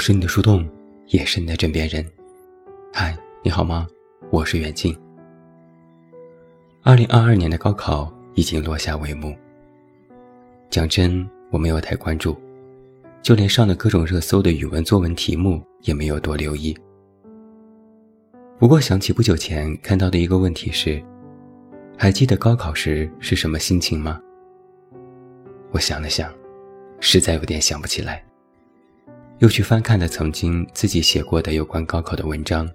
是你的树洞，也是你的枕边人。嗨，你好吗？我是远近。二零二二年的高考已经落下帷幕。讲真，我没有太关注，就连上了各种热搜的语文作文题目也没有多留意。不过想起不久前看到的一个问题是：还记得高考时是什么心情吗？我想了想，实在有点想不起来。又去翻看了曾经自己写过的有关高考的文章，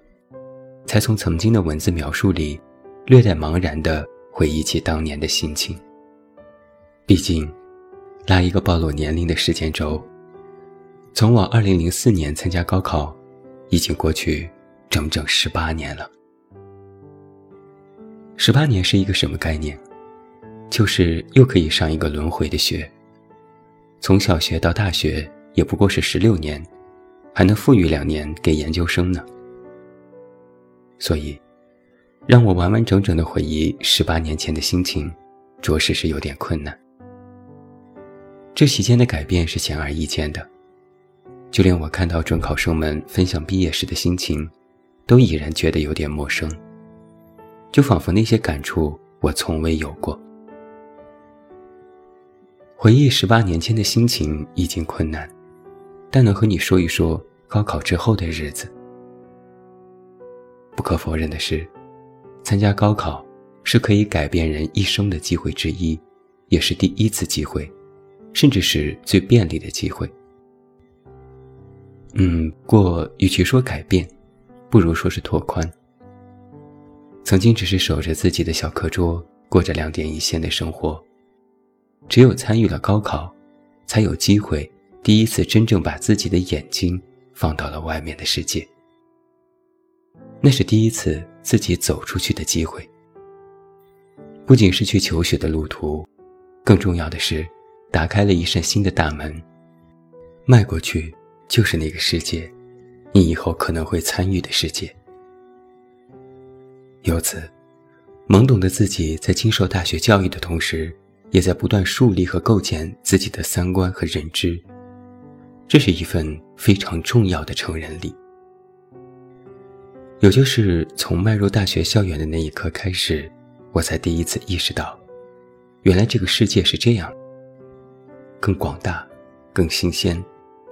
才从曾经的文字描述里，略带茫然地回忆起当年的心情。毕竟，拉一个暴露年龄的时间轴，从我2004年参加高考，已经过去整整十八年了。十八年是一个什么概念？就是又可以上一个轮回的学，从小学到大学。也不过是十六年，还能富裕两年给研究生呢。所以，让我完完整整的回忆十八年前的心情，着实是有点困难。这期间的改变是显而易见的，就连我看到准考生们分享毕业时的心情，都已然觉得有点陌生，就仿佛那些感触我从未有过。回忆十八年前的心情已经困难。但能和你说一说高考之后的日子。不可否认的是，参加高考是可以改变人一生的机会之一，也是第一次机会，甚至是最便利的机会。嗯，过与其说改变，不如说是拓宽。曾经只是守着自己的小课桌，过着两点一线的生活，只有参与了高考，才有机会。第一次真正把自己的眼睛放到了外面的世界，那是第一次自己走出去的机会。不仅是去求学的路途，更重要的是，打开了一扇新的大门，迈过去就是那个世界，你以后可能会参与的世界。由此，懵懂的自己在经受大学教育的同时，也在不断树立和构建自己的三观和认知。这是一份非常重要的成人礼，也就是从迈入大学校园的那一刻开始，我才第一次意识到，原来这个世界是这样，更广大、更新鲜、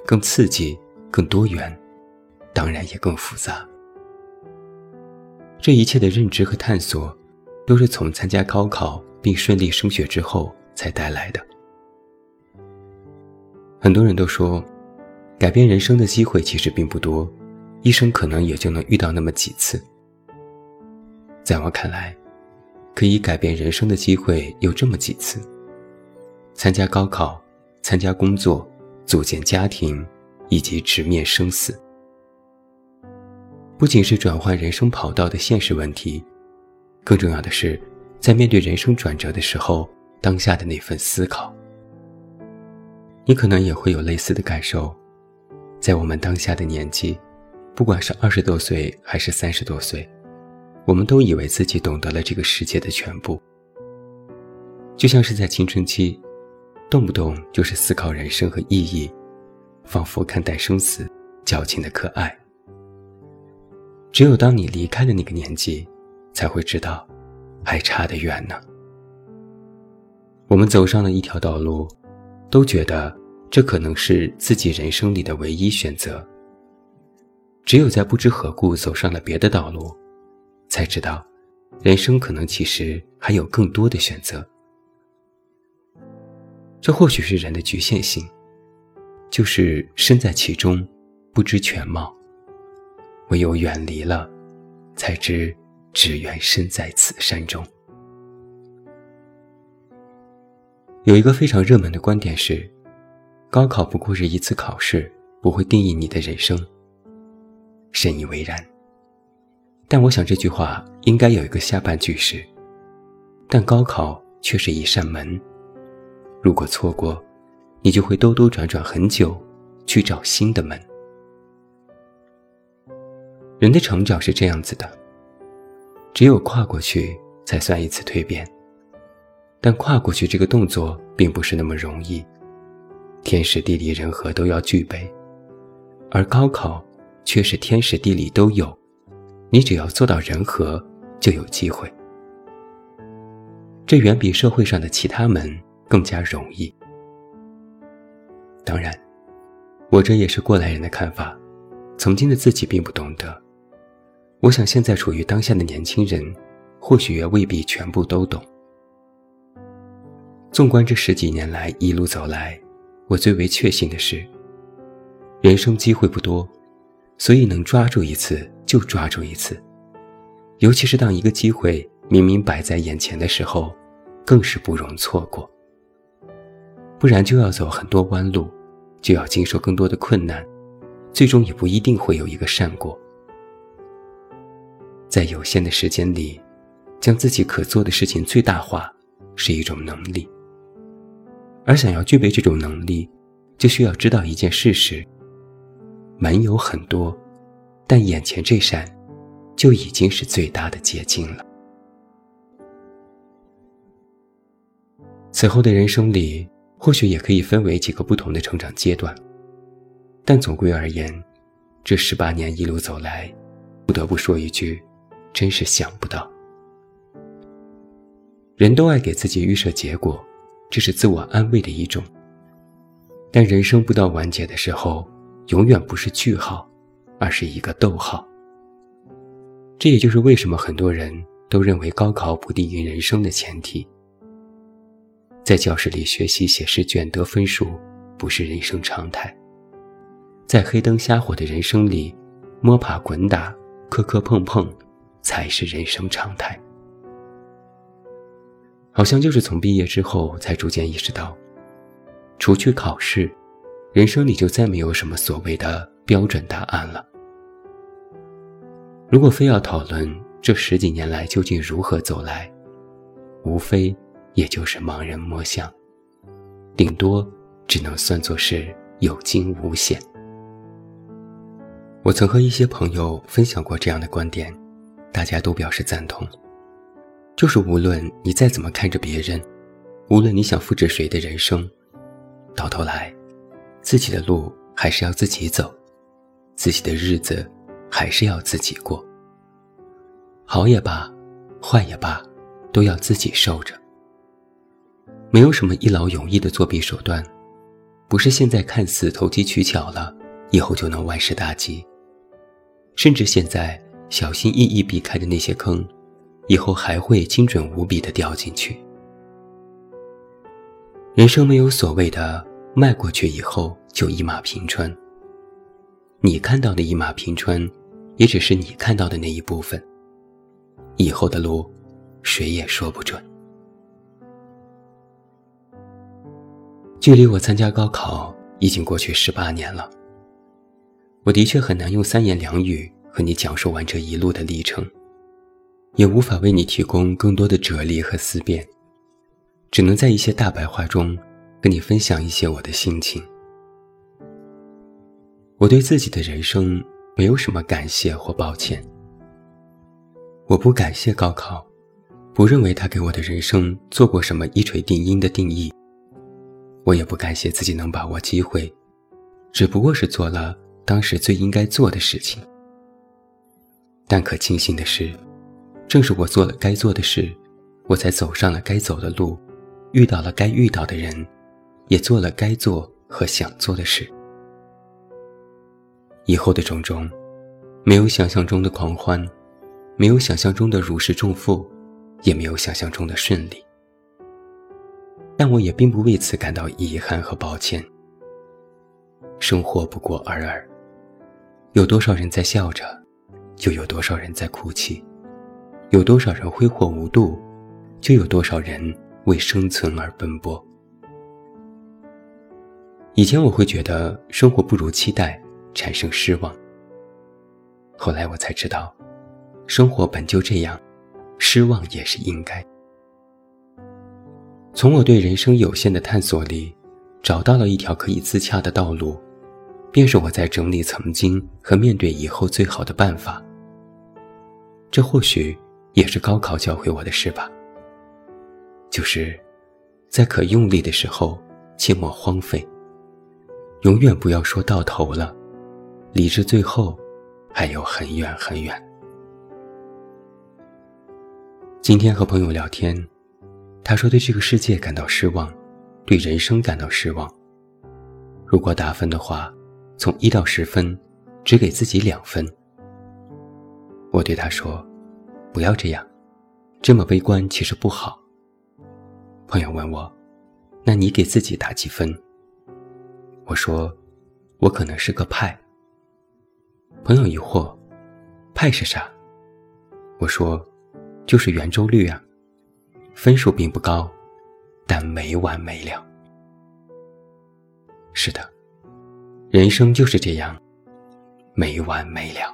更刺激、更多元，当然也更复杂。这一切的认知和探索，都是从参加高考并顺利升学之后才带来的。很多人都说。改变人生的机会其实并不多，一生可能也就能遇到那么几次。在我看来，可以改变人生的机会有这么几次：参加高考、参加工作、组建家庭，以及直面生死。不仅是转换人生跑道的现实问题，更重要的是，在面对人生转折的时候，当下的那份思考。你可能也会有类似的感受。在我们当下的年纪，不管是二十多岁还是三十多岁，我们都以为自己懂得了这个世界的全部。就像是在青春期，动不动就是思考人生和意义，仿佛看待生死矫情的可爱。只有当你离开了那个年纪，才会知道，还差得远呢。我们走上了一条道路，都觉得。这可能是自己人生里的唯一选择。只有在不知何故走上了别的道路，才知道，人生可能其实还有更多的选择。这或许是人的局限性，就是身在其中，不知全貌。唯有远离了，才知只缘身在此山中。有一个非常热门的观点是。高考不过是一次考试，不会定义你的人生。深以为然。但我想这句话应该有一个下半句是：但高考却是一扇门，如果错过，你就会兜兜转转很久，去找新的门。人的成长是这样子的，只有跨过去，才算一次蜕变。但跨过去这个动作并不是那么容易。天时地利人和都要具备，而高考却是天时地利都有，你只要做到人和，就有机会。这远比社会上的其他门更加容易。当然，我这也是过来人的看法，曾经的自己并不懂得。我想现在处于当下的年轻人，或许也未必全部都懂。纵观这十几年来一路走来，我最为确信的是，人生机会不多，所以能抓住一次就抓住一次。尤其是当一个机会明明摆在眼前的时候，更是不容错过。不然就要走很多弯路，就要经受更多的困难，最终也不一定会有一个善果。在有限的时间里，将自己可做的事情最大化，是一种能力。而想要具备这种能力，就需要知道一件事实：门有很多，但眼前这扇，就已经是最大的捷径了。此后的人生里，或许也可以分为几个不同的成长阶段，但总归而言，这十八年一路走来，不得不说一句，真是想不到。人都爱给自己预设结果。这是自我安慰的一种，但人生不到完结的时候，永远不是句号，而是一个逗号。这也就是为什么很多人都认为高考不定义人生的前提。在教室里学习写试卷得分数，不是人生常态；在黑灯瞎火的人生里，摸爬滚打、磕磕碰碰，才是人生常态。好像就是从毕业之后，才逐渐意识到，除去考试，人生里就再没有什么所谓的标准答案了。如果非要讨论这十几年来究竟如何走来，无非也就是盲人摸象，顶多只能算作是有惊无险。我曾和一些朋友分享过这样的观点，大家都表示赞同。就是无论你再怎么看着别人，无论你想复制谁的人生，到头来，自己的路还是要自己走，自己的日子还是要自己过。好也罢，坏也罢，都要自己受着。没有什么一劳永逸的作弊手段，不是现在看似投机取巧了，以后就能万事大吉。甚至现在小心翼翼避开的那些坑。以后还会精准无比的掉进去。人生没有所谓的迈过去以后就一马平川。你看到的一马平川，也只是你看到的那一部分。以后的路，谁也说不准。距离我参加高考已经过去十八年了，我的确很难用三言两语和你讲述完这一路的历程。也无法为你提供更多的哲理和思辨，只能在一些大白话中跟你分享一些我的心情。我对自己的人生没有什么感谢或抱歉。我不感谢高考，不认为他给我的人生做过什么一锤定音的定义。我也不感谢自己能把握机会，只不过是做了当时最应该做的事情。但可庆幸的是。正是我做了该做的事，我才走上了该走的路，遇到了该遇到的人，也做了该做和想做的事。以后的种种，没有想象中的狂欢，没有想象中的如释重负，也没有想象中的顺利。但我也并不为此感到遗憾和抱歉。生活不过尔尔，有多少人在笑着，就有多少人在哭泣。有多少人挥霍无度，就有多少人为生存而奔波。以前我会觉得生活不如期待，产生失望。后来我才知道，生活本就这样，失望也是应该。从我对人生有限的探索里，找到了一条可以自洽的道路，便是我在整理曾经和面对以后最好的办法。这或许。也是高考教会我的事吧，就是在可用力的时候，切莫荒废。永远不要说到头了，离至最后还有很远很远。今天和朋友聊天，他说对这个世界感到失望，对人生感到失望。如果打分的话，从一到十分，只给自己两分。我对他说：“不要这样，这么悲观其实不好。”朋友问我：“那你给自己打几分？”我说：“我可能是个派。”朋友疑惑：“派是啥？”我说。就是圆周率啊，分数并不高，但没完没了。是的，人生就是这样，没完没了。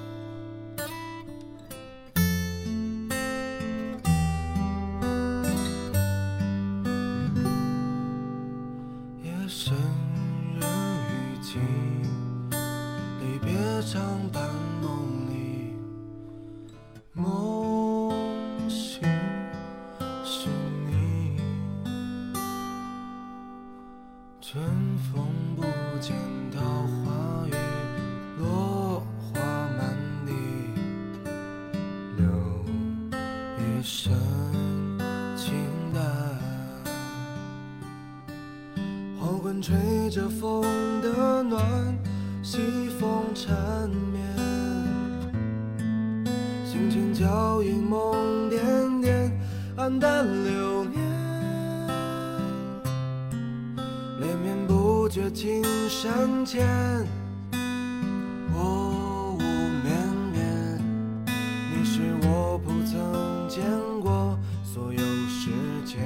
春风不见桃花雨，落花满地，留一身清淡。黄昏吹着风的暖，西风缠绵，星辰脚印梦点点，黯淡流年。绝情山前，我无绵绵，你是我不曾见过所有时间。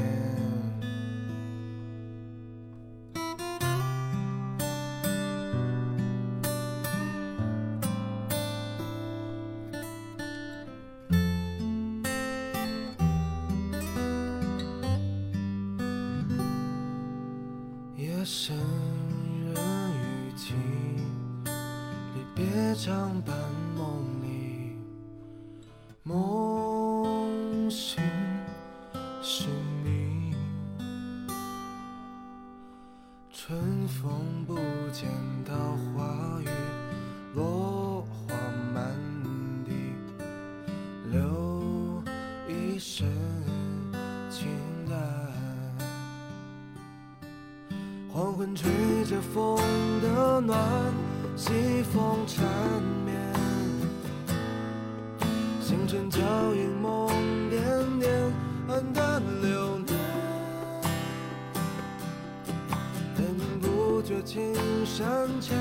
夜深离别常伴梦里，梦醒是你。春风不见桃花雨，落花满地，留一身清淡。黄昏吹着风的暖，西风缠绵，星辰脚印梦点点，黯淡流年。连绵不觉青山前。